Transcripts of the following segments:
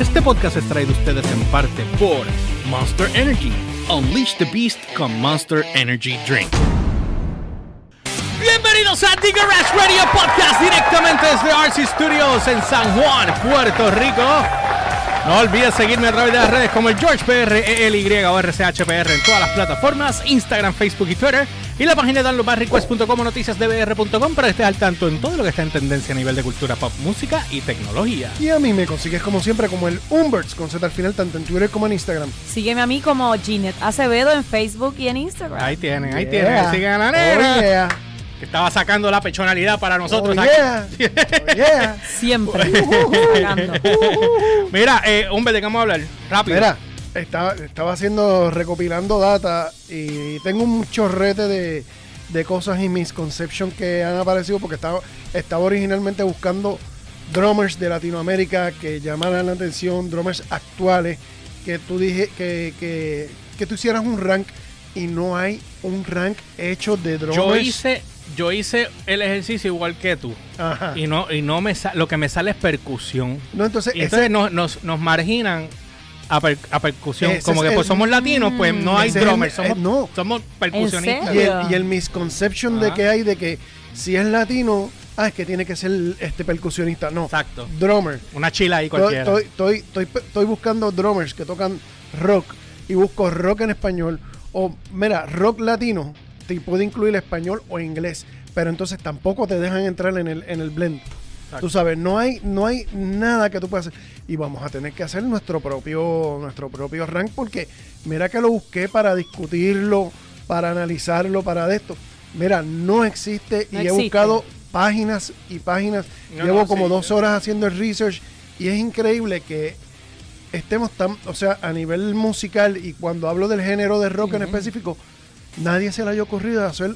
Este podcast es traído a ustedes en parte por Monster Energy. Unleash the Beast con Monster Energy Drink. Bienvenidos a The Garage Radio Podcast directamente desde RC Studios en San Juan, Puerto Rico. No olvides seguirme a través de las redes como el George PR, ELY o RCHPR en todas las plataformas, Instagram, Facebook y Twitter. Y la página de downloadbarrequest.com o noticiasdbr.com para que estés al tanto en todo lo que está en tendencia a nivel de cultura pop, música y tecnología. Y a mí me consigues como siempre como el Umberts con Z al final tanto en Twitter como en Instagram. Sígueme a mí como Ginette Acevedo en Facebook y en Instagram. Ahí tienen, ahí Yeah. tienen. Sigan a la nena. Oh, yeah. Que estaba sacando la pechonalidad para nosotros Oh, aquí. yeah. Oh, yeah. Siempre. Sacando. Mira, eh, hombre, ¿de qué vamos a hablar? Rápido. Mira, estaba, estaba haciendo, recopilando data y tengo un chorrete de, de cosas y misconceptions que han aparecido porque estaba, estaba originalmente buscando drummers de Latinoamérica que llamaran la atención, drummers actuales, que tú dije que, que, que tú hicieras un rank y no hay un rank hecho de drummers. yo hice, yo hice el ejercicio igual que tú. Ajá. Y no, y no me sa- lo que me sale es percusión. No, entonces, Y ese- entonces nos, nos, nos marginan a, per- a percusión. Ese Como es que pues el- somos latinos, pues no hay drummers, somos, eh, no. somos percusionistas. Y el, y el misconception de que hay de que si es latino, ah, es que tiene que ser este percusionista. No, Exacto. drummer. Una chila ahí Estoy, cualquiera. estoy, estoy, estoy- estoy buscando drummers que tocan rock y busco rock en español. O, mira, rock latino te puede incluir español o inglés, pero entonces tampoco te dejan entrar en el, en el blend. Exacto. Tú sabes, no hay, no hay nada que tú puedas hacer. Y vamos a tener que hacer nuestro propio, nuestro propio rank porque mira que lo busqué para discutirlo, para analizarlo, para de esto. Mira, no existe No y he buscado páginas y páginas. No, Llevo no, como sí. dos horas haciendo el research y es increíble que estemos tan, o sea, a nivel musical y cuando hablo del género de rock en específico, nadie se le haya ocurrido hacer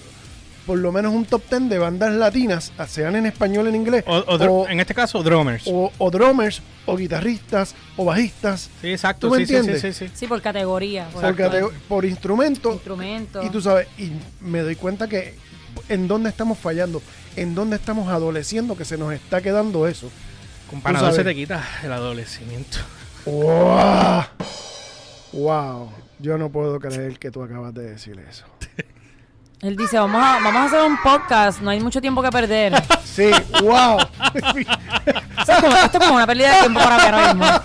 por lo menos un top 10 de bandas latinas, sean en español en inglés, O, en este caso, drummers. o- o drummers, o guitarristas, o bajistas, sí, exacto. ¿tú me sí, sí, sí, entiendes? sí, sí. Sí, por categoría. Por, por, catego- por instrumento. instrumento. Y tú sabes, y me doy cuenta que en dónde estamos fallando, en dónde estamos adoleciendo, que se nos está quedando eso. Tú se te quita el adolecimiento. ¡Wow! ¡Wow! Yo no puedo creer que tú acabas de decir eso. Él dice, vamos a, vamos a hacer un podcast, no hay mucho tiempo que perder. Sí, wow. Esto es como, esto es como una pérdida de tiempo para mí ahora mismo.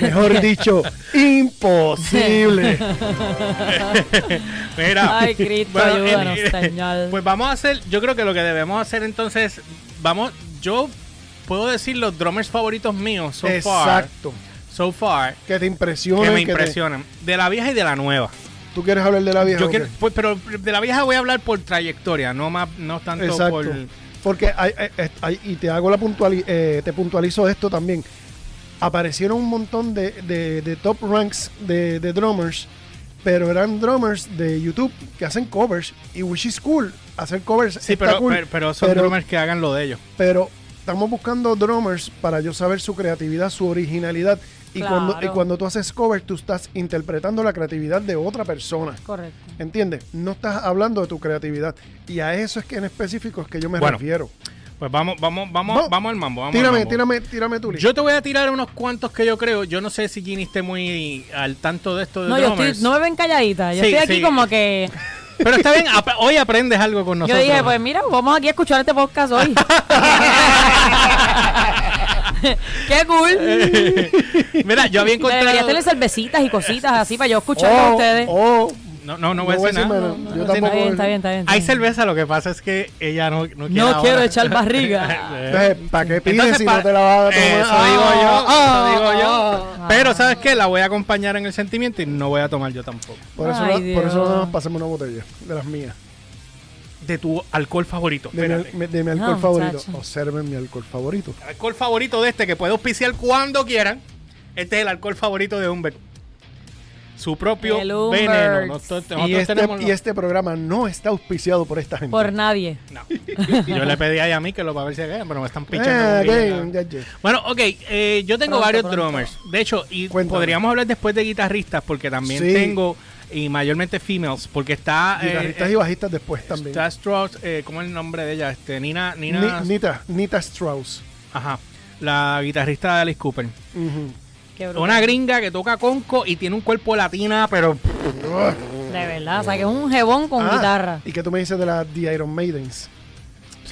Mejor dicho, imposible. Mira. Ay, Cristo, Bueno, ayúdanos, eh, señor. Pues vamos a hacer, yo creo que lo que debemos hacer entonces, vamos, yo puedo decir los drummers favoritos míos so far, Exacto. so far, Que te impresiona. que me que te- impresionan, de la vieja y de la nueva. ¿Tú quieres hablar de la vieja? Yo quiero, pues, pero de la vieja voy a hablar por trayectoria, no más, no tanto Exacto. por Porque hay, hay- hay- y te hago la puntuali eh, te puntualizo esto también. Aparecieron un montón de, de- de top ranks de, de drummers, pero eran drummers de YouTube que hacen covers y which is cool. Hacer covers Sí, pero, cool, pero, pero son pero- drummers que hagan lo de ellos. pero estamos buscando drummers para yo saber su creatividad, su originalidad. Y, Claro. cuando, y cuando tú haces cover, tú estás interpretando la creatividad de otra persona. Correcto. ¿Entiendes? No estás hablando de tu creatividad. Y a eso es que en específico es que yo me Bueno, refiero. Pues vamos, vamos, vamos, Va- vamos al mambo. Vamos al Tírame, mambo. tírame, tírame tu lista. Yo te voy a tirar unos cuantos que yo creo. Yo no sé si Ginny esté muy al tanto de esto de No, yo estoy, no me ven calladita. Yo Sí, estoy aquí sí. como que. Pero está bien, ap- hoy aprendes algo con Yo nosotros. dije, pues mira, vamos aquí a escuchar este podcast hoy. ¡Qué cool! Mira, yo había Debería encontrado. tener cervecitas y cositas así para yo escuchar a Oh, ustedes. oh, No, no, no voy a No decir nada. decir no, nada. no Yo tampoco-. Está bien, está bien, está bien. Hay cerveza, lo que pasa es que ella no, no quiere. No ahora. quiero echar barriga. entonces, ¿para qué pides Entonces, si pa- no te la vas a tomar? Eso digo yo, Ah, eso digo yo. ah, Pero, ¿sabes qué? La voy a acompañar en el sentimiento y no voy a tomar yo tampoco. Por eso, por eso Dios. nada más pasemos una botella de las mías. De tu alcohol favorito. De mi, de alcohol No, favorito. muchacho. Observen mi alcohol favorito. El alcohol favorito de este que puede auspiciar cuando quieran. Este es el alcohol favorito de Humbert. Su propio veneno. Nosotros, nosotros Y este, y este programa no está auspiciado por esta gente. Por nadie. No. Yo le pedí a mí que lo para ver si pero me están Eh, bien, ya, ya. Bueno, ok, eh, yo tengo Pronto, varios pronto. drummers. De hecho, y Cuéntame. podríamos hablar después de guitarristas, porque también Sí. tengo, y mayormente females, porque está. eh, Guitarristas eh, y bajistas después también. Está Strauss, eh, ¿cómo es el nombre de ella? Este, Nina, Nina. Ni- Nita, Nita Strauss. Ajá. la guitarrista de Alice Cooper. Qué. Una gringa que toca conco y tiene un cuerpo latina, pero De verdad, o sea, que es un jebón con Ah, guitarra. ¿Y qué tú me dices de las The Iron Maidens?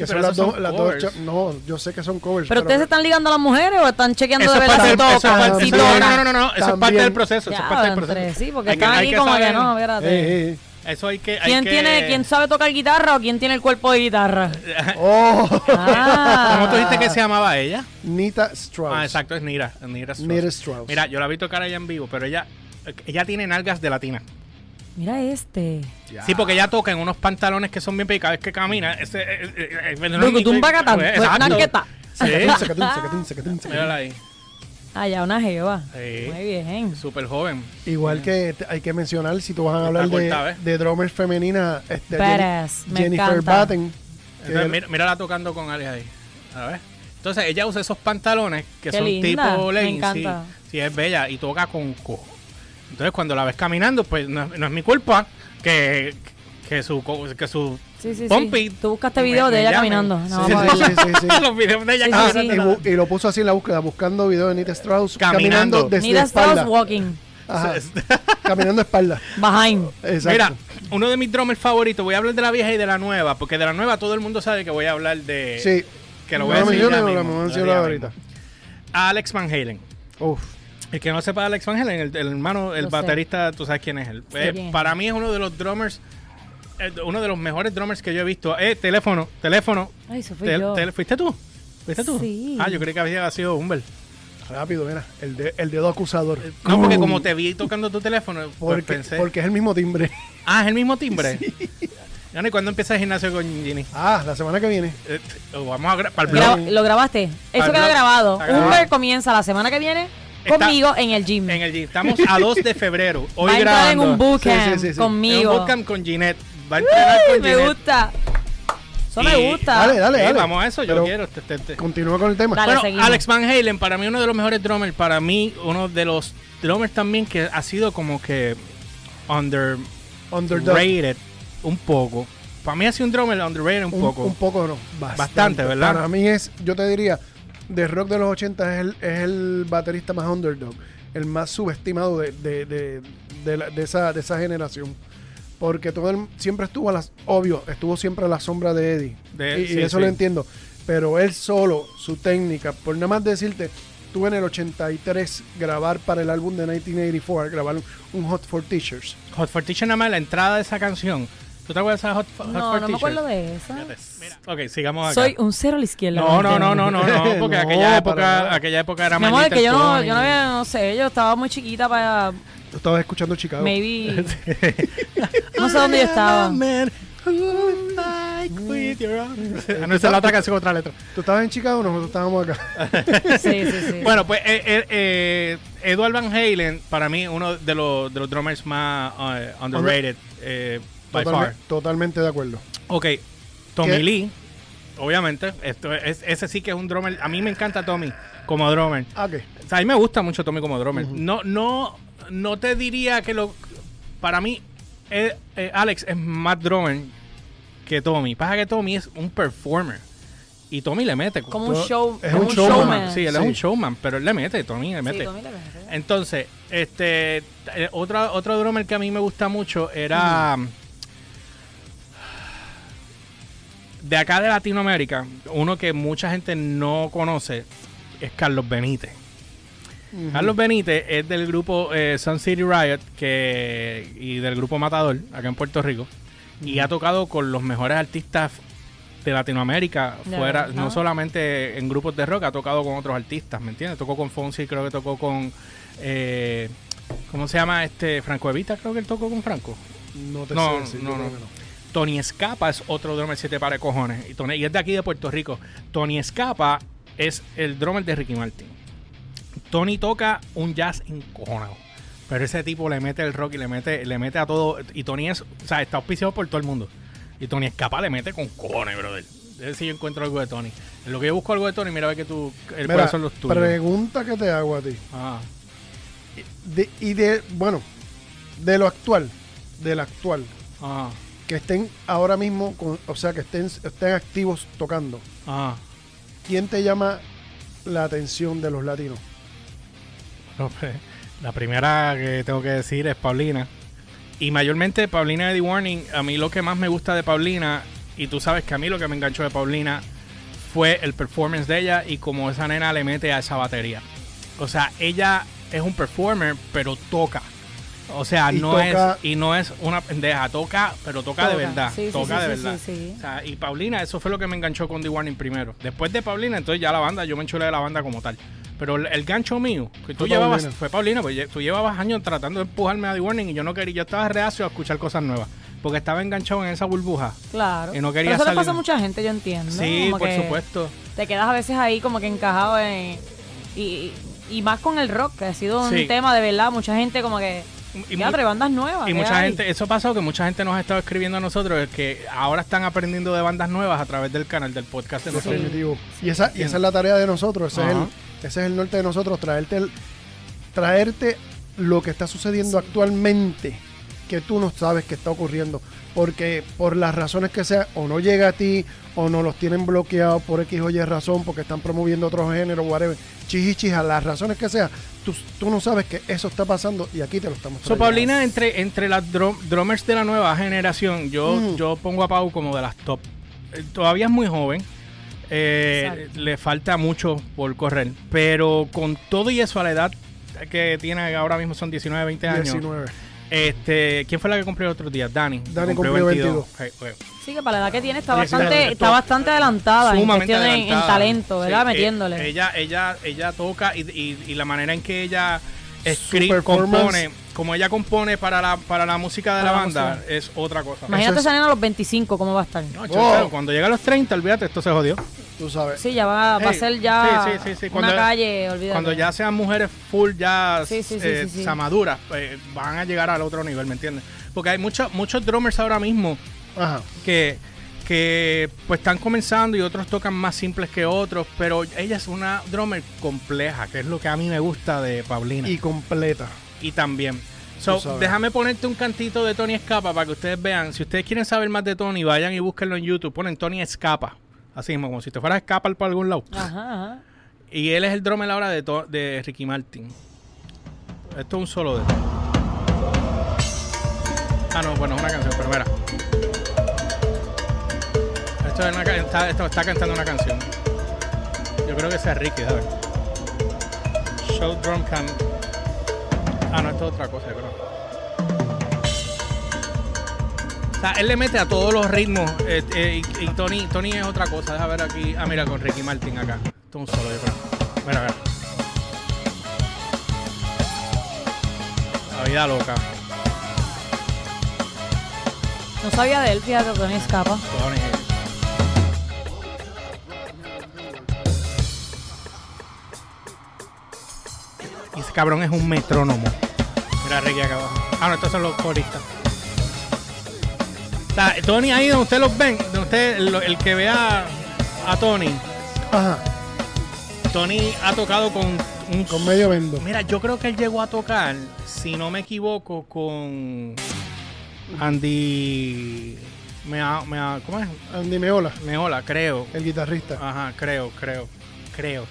Que pero son las, son las dos. No, yo sé que son covers. ¿Pero ustedes se están ligando a las mujeres o están chequeando eso de verdad si tocan? no, tocan? no, no, no, no, eso es parte del proceso, eso es parte del entre proceso. sí, porque Hay están que como que no, espérate. Eso hay que, hay ¿Quién, que- tiene, ¿Quién sabe tocar guitarra o quién tiene el cuerpo de guitarra? Oh, Ah. ¿Cómo tú dijiste que se llamaba ella? Nita Strauss. Ah, exacto, es Nira. Nira Strauss. Nita Strauss. Mira, yo la vi tocar allá en vivo, pero ella ella tiene nalgas de latina. Mira este. Sí, porque ella toca en unos pantalones que son bien pegados, cada vez que camina. Ese, eh, eh, eh, sacatún. Mírala ahí. Ah, ya, una jeva. Sí. Muy bien. Súper joven. Igual que te- hay que mencionar, si tú vas a hablar de, ¿eh? de drummers femeninas, este, Badass, Jenni- me Jennifer encanta. Batten. que- Entonces, mira, mírala tocando con Ali ahí. A ver. Entonces, ella usa esos pantalones que Qué son linda, tipo me leggings. Sí, encanta. sí, es bella y toca con co. Entonces, cuando la ves caminando, pues no, no es mi culpa que, que su co- que su Sí, sí. Tú buscaste me- videos de ella caminando. No, Sí, vamos a sí, sí, sí, sí. los videos de ella caminando. sí. Y, lo puso así en la búsqueda, buscando video de Nita Strauss Caminando. caminando, desde Nita espalda. Strauss walking. Ajá, caminando espalda. Behind. Exacto. Mira, uno de mis drummers favoritos, voy a hablar de la vieja y de la nueva, porque de la nueva todo el mundo sabe que voy a hablar de... sí. Que lo No voy a decir ahorita. Alex Van Halen. Uf. El que no sepa Alex Van Halen, el, el hermano, el Lo sé. baterista, tú sabes quién es él. Eh, quién es. para mí es uno de los drummers, eh, uno de los mejores drummers que yo he visto. Eh, teléfono, teléfono. Ay, eso fui Tel- yo. tel- ¿Fuiste tú? ¿Fuiste tú? Sí. Ah, yo creí que había sido Humbert. Rápido, mira. El, de- el dedo acusador. No, porque como te vi tocando tu teléfono, pues Porque, pensé. porque es el mismo timbre. Ah, es el mismo timbre. ¿Y cuándo empieza el gimnasio con Ginny? Ah, la semana que viene. Eh, lo vamos a gra- para el blog. Gra- ¿Lo grabaste? Eso queda grabado. Está grabado. Humber comienza la semana que viene conmigo en el gym. En el gym. Estamos a 2 de febrero. Hoy Va a entrar en un bootcamp Sí, sí, sí, sí. En conmigo. un bootcamp con Ginette. Va a entrenar Uy, con me Ginette. gusta. Eso Y- me gusta. Dale, dale, Sí, dale. vamos a eso, yo Pero quiero. Te- te- te- Continúa con el tema. Dale. Bueno, seguimos. Alex Van Halen, para mí uno de los mejores drummers. Para mí, uno de los drummers también que ha sido como que underrated Underdog. un poco. Para mí ha sido un drummer underrated un, Un, poco. un poco no. Bastante, Bastante, ¿verdad? Para mí es, yo te diría, de rock de los 80 es el, es el baterista más underdog. El más subestimado de, de, de, de la- de esa, de esa generación. Porque todo el, siempre estuvo a las, obvio, estuvo siempre a la sombra de Eddie. De- y, eso sí. lo entiendo. Pero él solo, su técnica, por nada más decirte, tuve en el 83 grabar para el álbum de 1984, grabar un, un Hot for Teachers. Hot for Teacher, nada más la entrada de esa canción. ¿Tú te acuerdas de esa Hot, Hot No, for no me acuerdo de esa. Mira, Ok, sigamos acá. Soy un cero a la izquierda. No, no, no, no, no, no, porque No, aquella para época, nada. aquella época era Mi amor, es que yo no, Pony. yo no había, no sé, yo estaba muy chiquita para, Tú estabas escuchando Chicago. maybe, no sé dónde yo estaba. Man, who like with your arms. Ah, no, esa es la otra canción, otra letra. ¿Tú estabas en Chicago o nosotros estábamos acá? Sí, sí, sí. Bueno, pues eh, eh, eh, Edward Van Halen, para mí, uno de los, de los drummers más eh, underrated, eh, by Totalme- far. Totalmente de acuerdo. Ok, Tommy ¿Qué? Lee, obviamente, esto es, ese sí que es un drummer. A mí me encanta Tommy como drummer. Ah, ok. O sea, a mí me gusta mucho Tommy como drummer. No, no, no te diría que lo. Para mí, eh, eh, Alex es más drummer que Tommy. Pasa que Tommy es un performer. Y Tommy le mete. como un show, es como un un showman. showman. Sí, él Sí. es un showman, pero él le mete, Tommy le Sí, mete. Tommy le mete. Entonces, este, eh, otra, otro drummer que a mí me gusta mucho era de acá de Latinoamérica, uno que mucha gente no conoce es Carlos Benítez. Carlos Benítez es del grupo eh, Sun City Riot que, y del grupo Matador, acá en Puerto Rico, y ha tocado con los mejores artistas de Latinoamérica, De fuera, verdad. no solamente en grupos de rock, ha tocado con otros artistas, ¿me entiendes? Tocó con Fonsi, creo que tocó con, eh, ¿cómo se llama? este Franco Evita, creo que él tocó con Franco. No te No, sé decir, no, no. no. Tony Escapa es otro drummer siete para cojones. Y, Tony- y es de aquí de Puerto Rico. Tony Escapa es el drummer de Ricky Martin. Tony toca un jazz encojonado. Pero ese tipo le mete el rock y le mete, le mete a todo. Y Tony es, o sea, está auspiciado por todo el mundo. Y Tony Escapa le mete con cojones, brother. Ver si yo encuentro algo de Tony. En lo que yo busco algo de Tony, mira a ver que tú, el, Mira, son los tuyos. pregunta que te hago a ti. Ah, De- y de, bueno, de lo actual, del actual, ah, que estén ahora mismo, con- o sea, que estén, estén activos tocando. ah. ¿Quién te llama la atención de los latinos? No, pues, la primera que tengo que decir es Paulina. Y mayormente Paulina Eddie Warning, a mí lo que más me gusta de Paulina, y tú sabes que a mí lo que me enganchó de Paulina fue el performance de ella y como esa nena le mete a esa batería. O sea, ella es un performer, pero toca. O sea, Y no toca- es y no es una pendeja, toca, pero toca, de verdad, Sí, toca sí, de sí, verdad. O sea, y Paulina, eso fue lo que me enganchó con The Warning primero. Después de Paulina, entonces ya la banda, yo me enchulé de la banda como tal. Pero el, el gancho mío, que tú Fue llevabas, Paulina. fue Paulina, pues tú llevabas años tratando de empujarme a The Warning y yo no quería, yo estaba reacio a escuchar cosas nuevas. Porque estaba enganchado en esa burbuja. Claro. Y no quería Pero eso le pasa a salir. mucha gente, yo entiendo. Sí, Como por que supuesto. Te quedas a veces ahí como que encajado en... Y, y más con el rock, que ha sido un Sí. tema de verdad. Mucha gente como que... Y de bandas nuevas. Y ¿qué mucha hay? gente, eso pasado que mucha gente nos ha estado escribiendo a nosotros es que ahora están aprendiendo de bandas nuevas a través del canal del podcast de nosotros. Definitivo. Y esa, y esa es la tarea de nosotros, ese es, el, ese es el norte de nosotros, traerte, el- traerte lo que está sucediendo actualmente, que tú no sabes que está ocurriendo, porque por las razones que sea, o no llega a ti, o no los tienen bloqueados por X o Y razón, porque están promoviendo otro género, whatever, chichichija, las razones que sea, tú, tú no sabes que eso está pasando y aquí te lo estamos So, trayendo. Paulina, entre, entre las drum- drummers de la nueva generación, yo, Mm. yo pongo a Pau como de las top. Eh, Todavía es muy joven. eh, le falta mucho por correr. Pero con todo y eso a la edad que tiene ahora mismo son 19, 20 años. 19. Este, ¿Quién fue la que cumplió el otro día? Dani. Dani cumplió 22. Ok, ok. Sí, que para la edad que tiene está Oye, bastante, está bastante adelantada en cuestión en talento, ¿verdad? Sí, eh, Metiéndole. ella, ella, ella toca y, y- y la manera en que ella escribe, compone, como ella compone para la, para la música de Para la la banda, es otra cosa. Imagínate es- nena a los 25, ¿cómo va a estar? No, Oh. chico, cuando llega a los 30, olvídate, esto se jodió. Tú sabes. Sí, ya va, va a Hey, ser ya sí, sí, sí, sí, una calle, olvídate. Cuando ya sean mujeres full, ya Sí, sí, sí, eh, sí, sí. samaduras, pues, van a llegar al otro nivel, ¿me entiendes? Porque hay muchos muchos drummers ahora mismo Ajá. que, que pues están comenzando y otros tocan más simples que otros, pero ella es una drummer compleja, que es lo que a mí me gusta de Paulina. Y Y, completa. también. So, déjame ponerte un cantito de Tony Escapa para que ustedes vean. Si ustedes quieren saber más de Tony, vayan y búsquenlo en YouTube. Ponen Tony Escapa. Así mismo, como si te fueras a escapar por algún lado. Ajá, ajá. Y él es el drummer ahora de, to- de Ricky Martin. Esto es un solo de. Ah, no, bueno, es una canción, pero mira. Esto, es una está, esto está cantando una canción. Yo creo que es Ricky, ¿sabes? Show Drum Cam. Ah, no, esto es otra cosa, yo creo. O sea, él le mete a todos los ritmos. eh, eh, y, y Tony, Tony es otra cosa. Deja ver aquí. Ah, mira, con Ricky Martin acá. Esto es un solo, yo creo. Mira, mira. La vida loca. No sabía de él, fíjate, Tony Escapa. Tony. Y ese cabrón es un metrónomo. Mira Ricky acá abajo. Ah, no, estos son los coristas. Sea, Tony ahí donde ustedes los ven, donde usted, el, el que vea a Tony, Ajá. Tony ha tocado con un Con medio vendo. Mira, yo creo que él llegó a tocar, si no me equivoco, con Andy Mea, Mea- ¿cómo es? Andy Meola, Meola, creo. el guitarrista. Ajá, creo, creo, creo.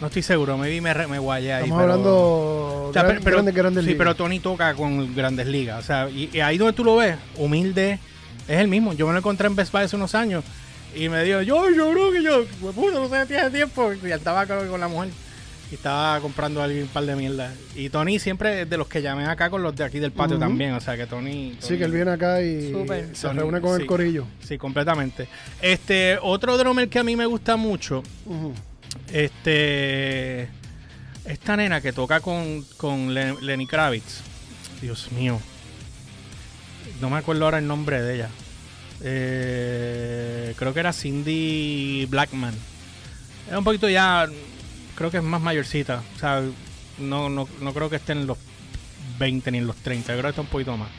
No estoy seguro, me vi me, re- me guayé ahí. Estamos pero- hablando O sea, gran- pero, pero- grandes, grandes sí, ligas. pero Tony toca con Grandes Ligas. O sea, y, y ahí donde tú lo ves, humilde, es el mismo. Yo me lo encontré en Best Buy hace unos años y me dijo, yo, yo, bro, que yo, "Hue puta, no sé de ti hace tiempo. Y estaba con la mujer y estaba comprando alguien un par de mierda. Y Tony siempre es de los que llamé acá con los de aquí del patio también. O sea, que Tony. Sí, que él viene acá y se Tony, reúne con sí. el corillo. Sí, completamente. Este, otro drummer que a mí me gusta mucho, este, esta nena que toca con, con Len- Lenny Kravitz. Dios mío. No me acuerdo ahora el nombre de ella. Eh, creo que era Cindy Blackman. Es un poquito ya, creo que es más mayorcita. O sea, no, no, no creo que esté en los 20 ni en los 30. Creo que está un poquito más.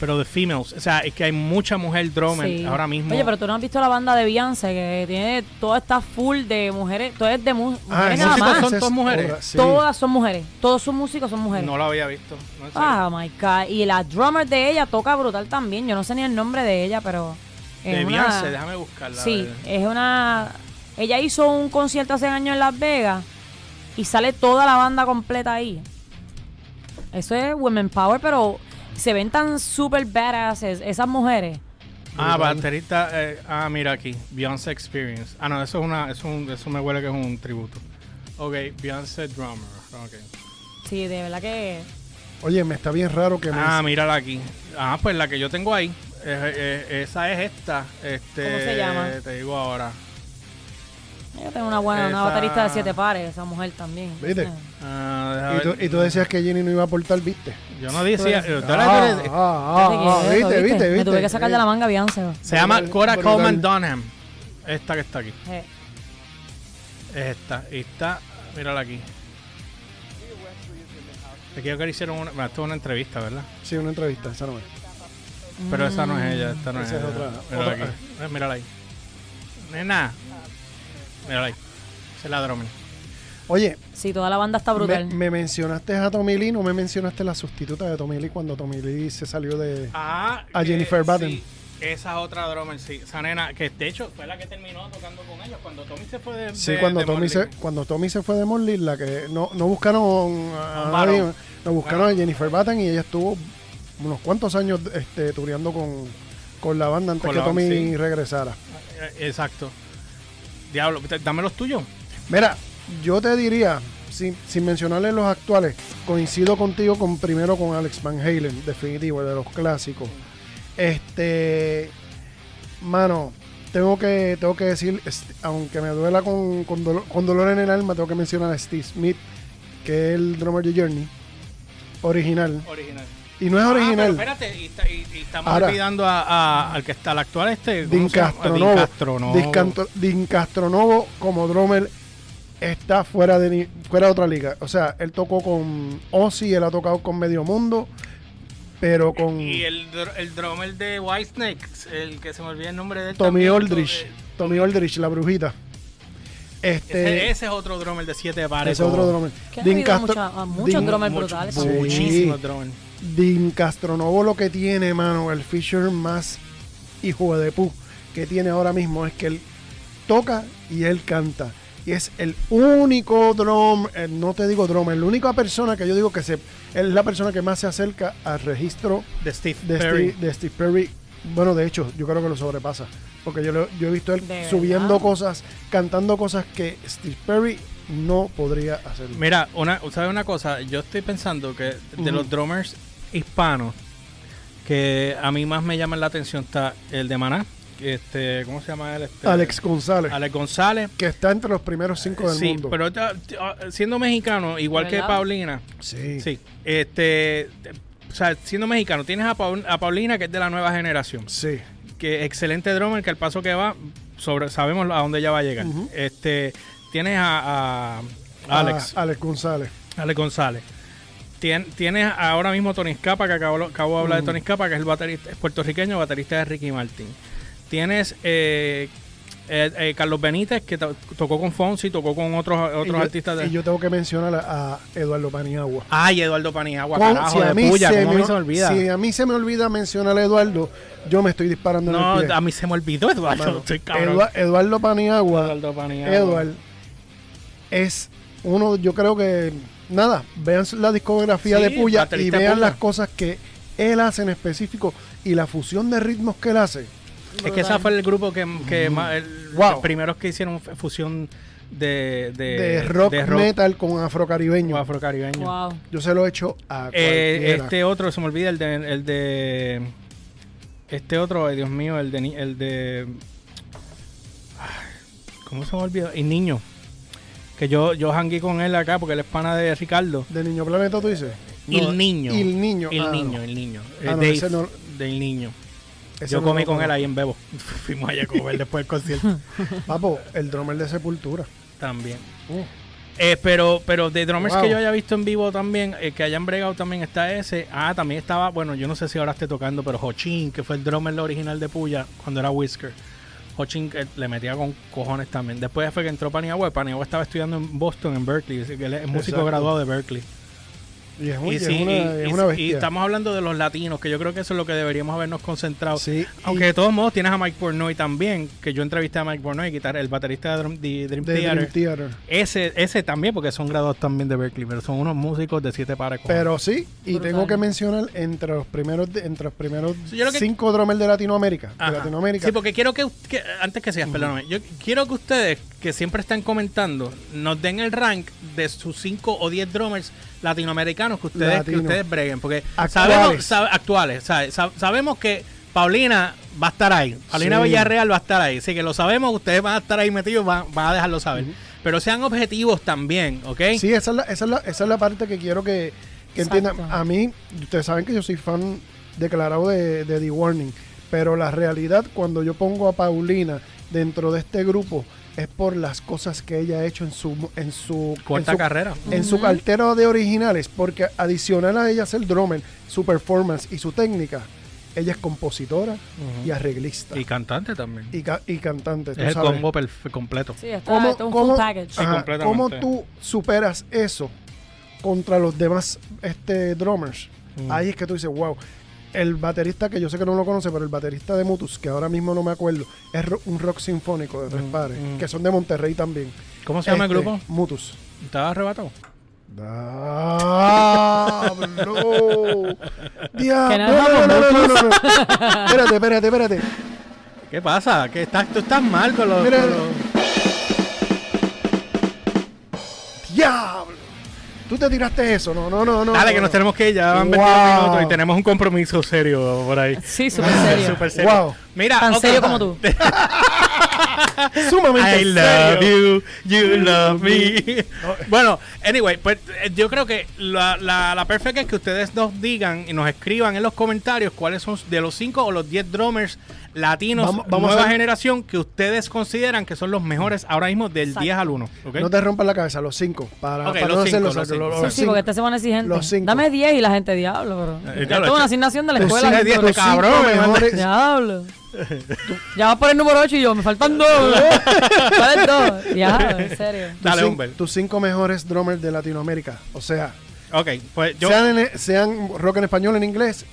Pero de females, o sea, es que hay mucha mujer drummer Sí. ahora mismo. Oye, pero tú no has visto la banda de Beyoncé, que tiene, todo está full de mujeres, todo es de mu- mujeres Ah, nada músicos más. son todas mujeres. sí. Todas son mujeres, todos sus músicos son mujeres. No lo había visto. no. Ah, my God. Y la drummer de ella toca brutal también. Yo no sé ni el nombre de ella, pero. de una- Beyoncé, déjame buscarla. Sí, es una. Ella hizo un concierto hace años en Las Vegas y sale toda la banda completa ahí. Eso es Women Power, pero se ven tan super badasses esas mujeres. Ah, baterista. eh, ah, mira aquí. Beyoncé Experience. Ah, no, eso es una. Eso, es un- eso me huele que es un tributo. Ok, Beyoncé Drummer. Ok. Sí, de verdad que. Oye, me está bien raro que me... Ah, mírala aquí. Ah, pues la que yo tengo ahí. eh, eh, esa es esta. Este, ¿Cómo se llama? Te digo ahora. Ella tiene una buena, una Esa- baterista de siete pares, esa mujer también. ¿Viste? Ah, deja y, tú, ver. y tú decías que Jenny no iba a aportar, ¿viste? Yo no decía. Eh, Ah, ah, ah, ah, que eso, ¿viste, viste, viste? Me tuve que sacar de la manga Beyoncé. se llama Brutal, Cora brutal. Coleman Dunham. Esta que está aquí. Eh, Es esta. Y está. Mírala aquí. Aquí yo que le hicieron una. bueno, Esto es una entrevista, ¿verdad? Sí, una entrevista, esa no es. Pero esa no es ella, esta no Esa es es ella. otra- Mírala otra- aquí. Eh, Mírala ahí. Nena. Mírala ahí. Esa es la Drummond. Oye, Sí, toda la banda está me, brutal. me mencionaste a Tommy Lee, no me mencionaste la sustituta de Tommy Lee cuando Tommy Lee se salió de... Ah, A Jennifer Batten. sí, esa es otra drummer, sí. Esa nena, que de hecho fue la que terminó tocando con ellos cuando Tommy se fue de. Sí, de- cuando, de Tommy se, cuando Tommy se fue de Morley, la que no, no buscaron a nadie, no buscaron a Jennifer Batten y ella estuvo unos cuantos años este, tureando con, con la banda antes Con que Tommy sí. regresara. Eh, Exacto. Diablo, dame los tuyos. Mira, yo te diría, sin, sin mencionarle los actuales, coincido contigo con primero con Alex Van Halen, definitivo, el de los clásicos. Este, mano, tengo que, tengo que decir, aunque me duela con, con, dolor, con dolor en el alma, tengo que mencionar a Steve Smith, que es el drummer de Journey, original. Original. Y no es Ah, original. pero espérate, y, y- y estamos Ahora- olvidando a, a- al que está, al actual este. ¿cómo Din? Castronovo. Din Castronovo. Din Cantro- Din Castronovo como drummer está fuera de fuera de otra liga. O sea, él tocó con Ozzy, él ha tocado con Medio Mundo, pero con Y el, el drummer de Whitesnake, el que se me olvida el nombre de él. Tommy también, Aldrich. eh, Tommy Aldrich, la brujita. Este, Ese, ese es otro drummer de siete pares. ese otro drummer. Que habido Castro- mucha- a muchos Din- drummers mucho- brutales. Sí. Muchísimos drummers. Din Castronovo lo que tiene, mano, el feature más hijo de pu que tiene ahora mismo es que él toca y él canta. Y es el único drum, eh, no te digo drummer, la única persona que yo digo que se, es la persona que más se acerca al registro De Steve de Perry. Steve, de Steve Perry. Bueno, de hecho, yo creo que lo sobrepasa. Porque yo, lo- yo he visto él ¿De subiendo verdad? cosas, cantando cosas que Steve Perry no podría hacer. Mira, una, ¿sabes una cosa? Yo estoy pensando que de los drummers hispanos que a mí más me llaman la atención está el de Maná, este, ¿cómo se llama él? Este, Alex González, Alex González. que está entre los primeros cinco del sí, mundo. pero t- ah, siendo mexicano, igual que. Paulina, sí. sí, este, o sea, siendo mexicano, tienes a, Paul- a Paulina que es de la nueva generación, Sí. Que excelente drummer, que al paso que va, sobre, sabemos a dónde ella va a llegar. Este, tienes a, a Alex. A- Alex González. Ale González. Tien- tienes ahora mismo Tony Scapa, que acabo, acabo de hablar de Tony Scapa, que es el baterista es puertorriqueño, baterista de Ricky Martin. Tienes eh, eh, eh, Carlos Benítez, que to- tocó con Fonsi, tocó con otros, otros y yo, artistas de... y yo tengo que mencionar a, a Eduardo Paniagua. Ay, Eduardo Paniagua, Con- carajo, si, a mí puya, se ¿cómo a me, mí se me olvida? si a mí se me olvida mencionar a Eduardo, yo me estoy disparando en no, el pie. a mí se me olvidó Eduardo, Mano, estoy cabrón. Edua- Eduardo Paniagua, Eduardo Paniagua. Eduard, es uno, yo creo que, nada, vean la discografía Sí, de Puya y vean Puya. las cosas que él hace en específico y la fusión de ritmos que él hace. Es que ese fue el grupo que, que más, el- Mm. Wow. los primeros que hicieron fusión de, de, de rock, de rock metal con afrocaribeño. o afrocaribeño. Wow. Yo se lo he hecho a Eh, este otro, se me olvida, el de, el de. Este otro, ay, Dios mío, el de. El de ay, ¿Cómo se me olvida? El niño. Que yo, yo hangué con él acá porque él es pana de Ricardo. ¿De Niño Planeta tú dices? el niño. El niño. El ah, niño, no. el niño. Ah, Eh, no, Dave, no- del niño. Ese yo comí con él ahí en Bebo. Fuimos allá a comer después del concierto Papo, el drummer de Sepultura. también. Uh, Eh, pero, pero de drummers Wow. que yo haya visto en vivo también, eh, que hayan bregado también está ese. Ah, también estaba, bueno, yo no sé si ahora esté tocando, pero Hochin, que fue el drummer original de Puya cuando era Whisker. Hochin eh, le metía con cojones también. Después fue que entró Paniagua. Paniagua estaba estudiando en Boston, en Berkeley. así que él es músico Exacto. graduado de Berkeley. Y es, un- Y y es sí, una, y- es y- bestia. estamos hablando de los latinos, que yo creo que eso es lo que deberíamos habernos concentrado. Sí, Aunque y- de todos modos tienes a Mike Pornoy también, que yo entrevisté a Mike Pornoy, el baterista de Drum- de Dream de Theater. Dream Theater. Ese, ese también, porque son graduados también de Berkeley, pero son unos músicos de siete pares. Pero sí, y Brutal. tengo que mencionar entre los primeros de- entre los primeros que- cinco drummers de Latinoamérica. De Latinoamérica. Sí, porque quiero que, que- antes que sigas, perdóname, yo quiero que ustedes, que siempre están comentando, nos den el rank de sus 5 o 10 drummers latinoamericanos que ustedes, que ustedes breguen. Porque Actuales. sabemos, sab- actuales, sabe- sab- sabemos que Paulina va a estar ahí, Paulina Sí. Villarreal va a estar ahí, así que lo sabemos, ustedes van a estar ahí metidos, van, van a dejarlo saber. Pero sean objetivos también, ¿ok? Sí, esa es la, esa es la, esa es la parte que quiero que, entiendan. A mí, ustedes saben que yo soy fan declarado de, de The Warning, pero la realidad cuando yo pongo a Paulina dentro de este grupo es por las cosas que ella ha hecho en su en su Corta en su, carrera. en su cartera de originales, porque adicional a ella ser drummer, su performance y su técnica, ella es compositora y arreglista Y y, cantante también. ca- y cantante. tú es el sabes. combo completo. Sí, está, ¿Cómo, está un cómo- full package. Sí, ajá, completamente. ¿Cómo tú superas eso contra los demás este, drummers? Mm. Ahí es que tú dices, wow. El baterista, que yo sé que no lo conoce, pero el baterista de Mutus, que ahora mismo no me acuerdo, es ro- un rock sinfónico de tres Mm, pares, mm. que son de Monterrey también. ¿Cómo se llama el Este, grupo? Mutus. ¿Estaba arrebatado? ¡Diablo! ¡Diablo! No No, no, es no, no, no, no, no. Espérate, espérate, espérate. ¿Qué pasa? ¿Que estás, tú estás mal con los... Mira. con los- ¡Diablo! Tú te tiraste eso, no, no, no, no. Dale, no, que nos no. tenemos que ir, ya van 22 Wow. minutos y tenemos un compromiso serio por ahí. Sí, súper serio. Súper serio. Wow. Mira, Tan ok. serio como tú. Sumamente I love serio. you, you love me. bueno, anyway, pues eh, yo creo que la, la, la perfecta es que ustedes nos digan y nos escriban en los comentarios cuáles son de los 5 o los 10 drummers latinos Vamos- vamos nueva a generación que ustedes consideran que son los mejores ahora mismo del Exacto. 10 al 1. ¿ok? No te rompas la cabeza, los cinco. Para, Ok, para los no cinco, hacerlo los cinco. los Sí, porque este se pone exigente. Los cinco. Dame 10 y la gente, diablo, Eh, bro. diablo, Esto es una asignación de la escuela. cinco- diez, tus este cabrón, mejores- Diablo. Ya vas por el número 8 y yo, me faltan dos. ¿Cuáles dos? Diablo, en serio. tus Dale, cin- Humbert. Tus cinco mejores drummers de Latinoamérica. O sea, Ok, pues yo... sean, en- sean rock en español, en inglés,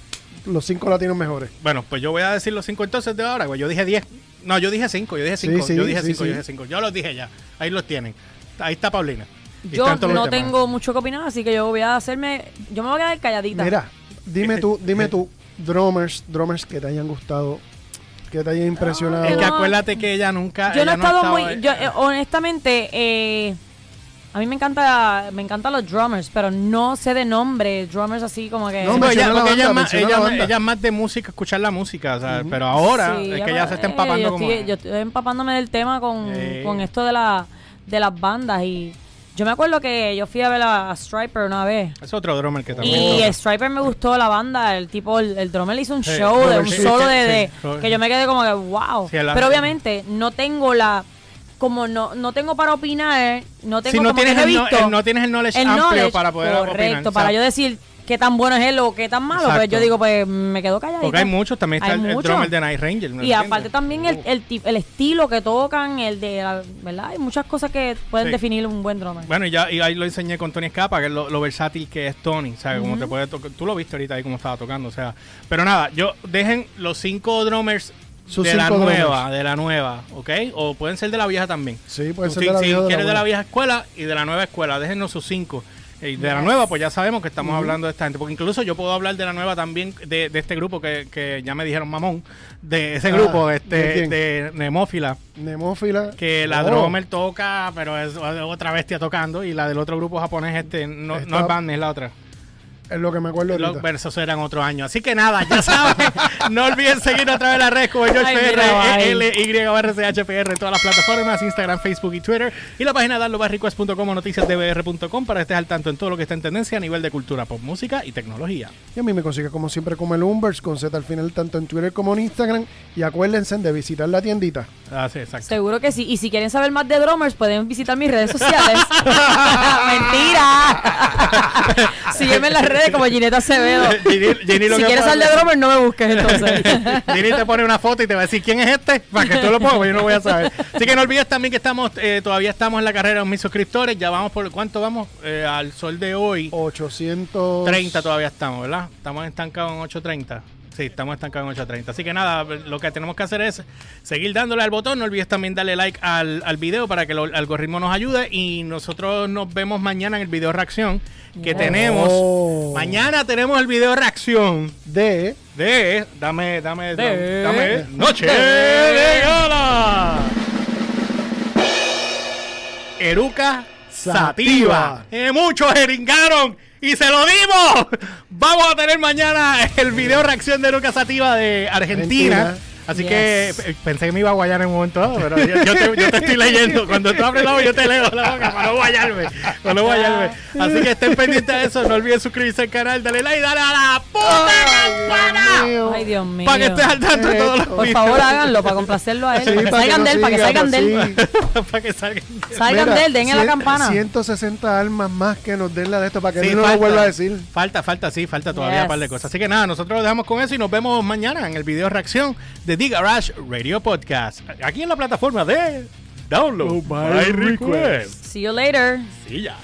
los cinco latinos mejores. Bueno, pues yo voy a decir los 5 entonces de ahora, güey. Yo dije 10. No, yo dije 5, yo dije 5, Sí, sí, yo dije sí, 5, sí. yo dije 5. Yo los dije ya. Ahí los tienen. Ahí está Paulina. Y Yo están todos los no demás. tengo mucho que opinar, así que yo voy a hacerme. Yo me voy a quedar calladita. Mira, dime tú, dime tú, drummers, drummers que te hayan gustado, que te hayan impresionado. Es que No. acuérdate que ella nunca. yo no ella he estado estaba- muy. Yo, eh, honestamente, eh, a mí me encanta me encantan los drummers, pero no sé de nombre. Drummers así como que. No, porque ella, ella banda, es más, ella, ella es más de música, escuchar la música, o sea, pero ahora Sí, es que ella se está eh, empapando yo como. Estoy, yo estoy empapándome del tema con, con esto de, la, de las bandas. Y yo me acuerdo que yo fui a ver a, Striper una vez. Es otro drummer que también. Y toca. Striper me gustó la banda, el tipo, el, el drummer le hizo un Sí, show de un sí, solo sí, de, que yo me quedé como que wow. Pero obviamente no tengo la como no no tengo para opinar, no tengo si no como tienes, que el, visto el- no tienes el knowledge el amplio knowledge, para poder correcto, opinar. para o sea, yo decir qué tan bueno es él o qué tan malo, pues yo digo pues me quedo calladita. Porque hay muchos, también está Hay el, drummer de Night Ranger. ¿me Y entiendes? aparte también el, el, ti- el estilo que tocan, el de la, ¿verdad? Hay muchas cosas que pueden Sí. definir un buen drummer. Bueno, y ya y ahí lo enseñé con Tony Escapa, que es lo, lo versátil que es Tony, ¿sabes? Como te puede tocar. Tú lo viste ahorita ahí como estaba tocando, o sea. Pero nada, yo dejen los cinco drummers Sus de la nueva, drummers. de la nueva, ¿ok? O pueden ser de la vieja también. Sí, puede Tú, ser si de la si vieja la quieres de la vieja escuela y de la nueva escuela, déjenos sus cinco. Y de la nueva, pues ya sabemos que estamos hablando de esta gente. Porque incluso yo puedo hablar de la nueva también, de, de este grupo que, que ya me dijeron mamón, de ese Ah, grupo, ¿de este, de Nemófila. Nemófila. Que la Oh, drummer toca, pero es otra bestia tocando. Y la del otro grupo japonés, este, no, no es Band, es la otra. Es lo que me acuerdo Los ahorita. versos eran otro año. Así que nada, ya saben. no olviden seguir a través de las redes como George Ay, PR, mira, bye. L, Y, o RCHPR en todas las plataformas, Instagram, Facebook y Twitter. Y la página darlobarrequest.com o noticiasdbr.com para que estés al tanto en todo lo que está en tendencia a nivel de cultura, pop, música y tecnología. Y a mí me consigue como siempre como el Umbers con Z al final tanto en Twitter como en Instagram. Y acuérdense de visitar la tiendita. Ah, sí, exacto. Seguro que sí. Y si quieren saber más de drummers, pueden visitar mis redes sociales. Mentira. Sígueme Sígueme en las redes como Gineta Acevedo. Ginny- Ginny lo si que quieres salir de drummer, no me busques entonces. Ginny te pone una foto y te va a decir quién es este para que tú lo pongas, yo no voy a saber. Así que no olvides también que estamos, eh, todavía estamos en la carrera de mis suscriptores. Ya vamos por cuánto vamos Eh, al sol de hoy. 800. 30 todavía estamos, ¿verdad? Estamos estancados en 830. Sí, estamos estancados en 830. Así que nada, lo que tenemos que hacer es seguir dándole al botón. No olvides también darle like al, al video para que el algoritmo nos ayude. Y nosotros nos vemos mañana en el video reacción que tenemos. Mañana tenemos el video reacción De. de. Dame, dame, De- dame. Noche de gala. Eruca Sativa. Sativa. Eh, muchos jeringaron y se lo dimos. Vamos a tener mañana el video reacción de Eruca Sativa de. Argentina. Así Yes. que eh, pensé que me iba a guayar en un momento dado, pero yo, yo te, yo te estoy leyendo. Cuando tú abres la boca, yo te leo la boca para no guayarme. Para no guayarme. Así que estén pendientes de eso. No olviden suscribirse al canal, dale like, dale a la puta campana. Ay, Dios mío. Para que estés al tanto de todos los Por videos. favor, háganlo para complacerlo a él. Sí, para que para que salgan de él, para que salgan de él. sí. para que salgan. Salgan Mira, de él, den en la campana. 160 almas más que nos den la de esto para que Sí, él no lo vuelva a decir. Falta, falta, sí, falta todavía Yes. un par de cosas. Así que nada, nosotros lo dejamos con eso y nos vemos mañana en el video reacción de The Garage Radio Podcast. Aquí en la plataforma de Download Oh, by by Request. See you later. Sí, ya.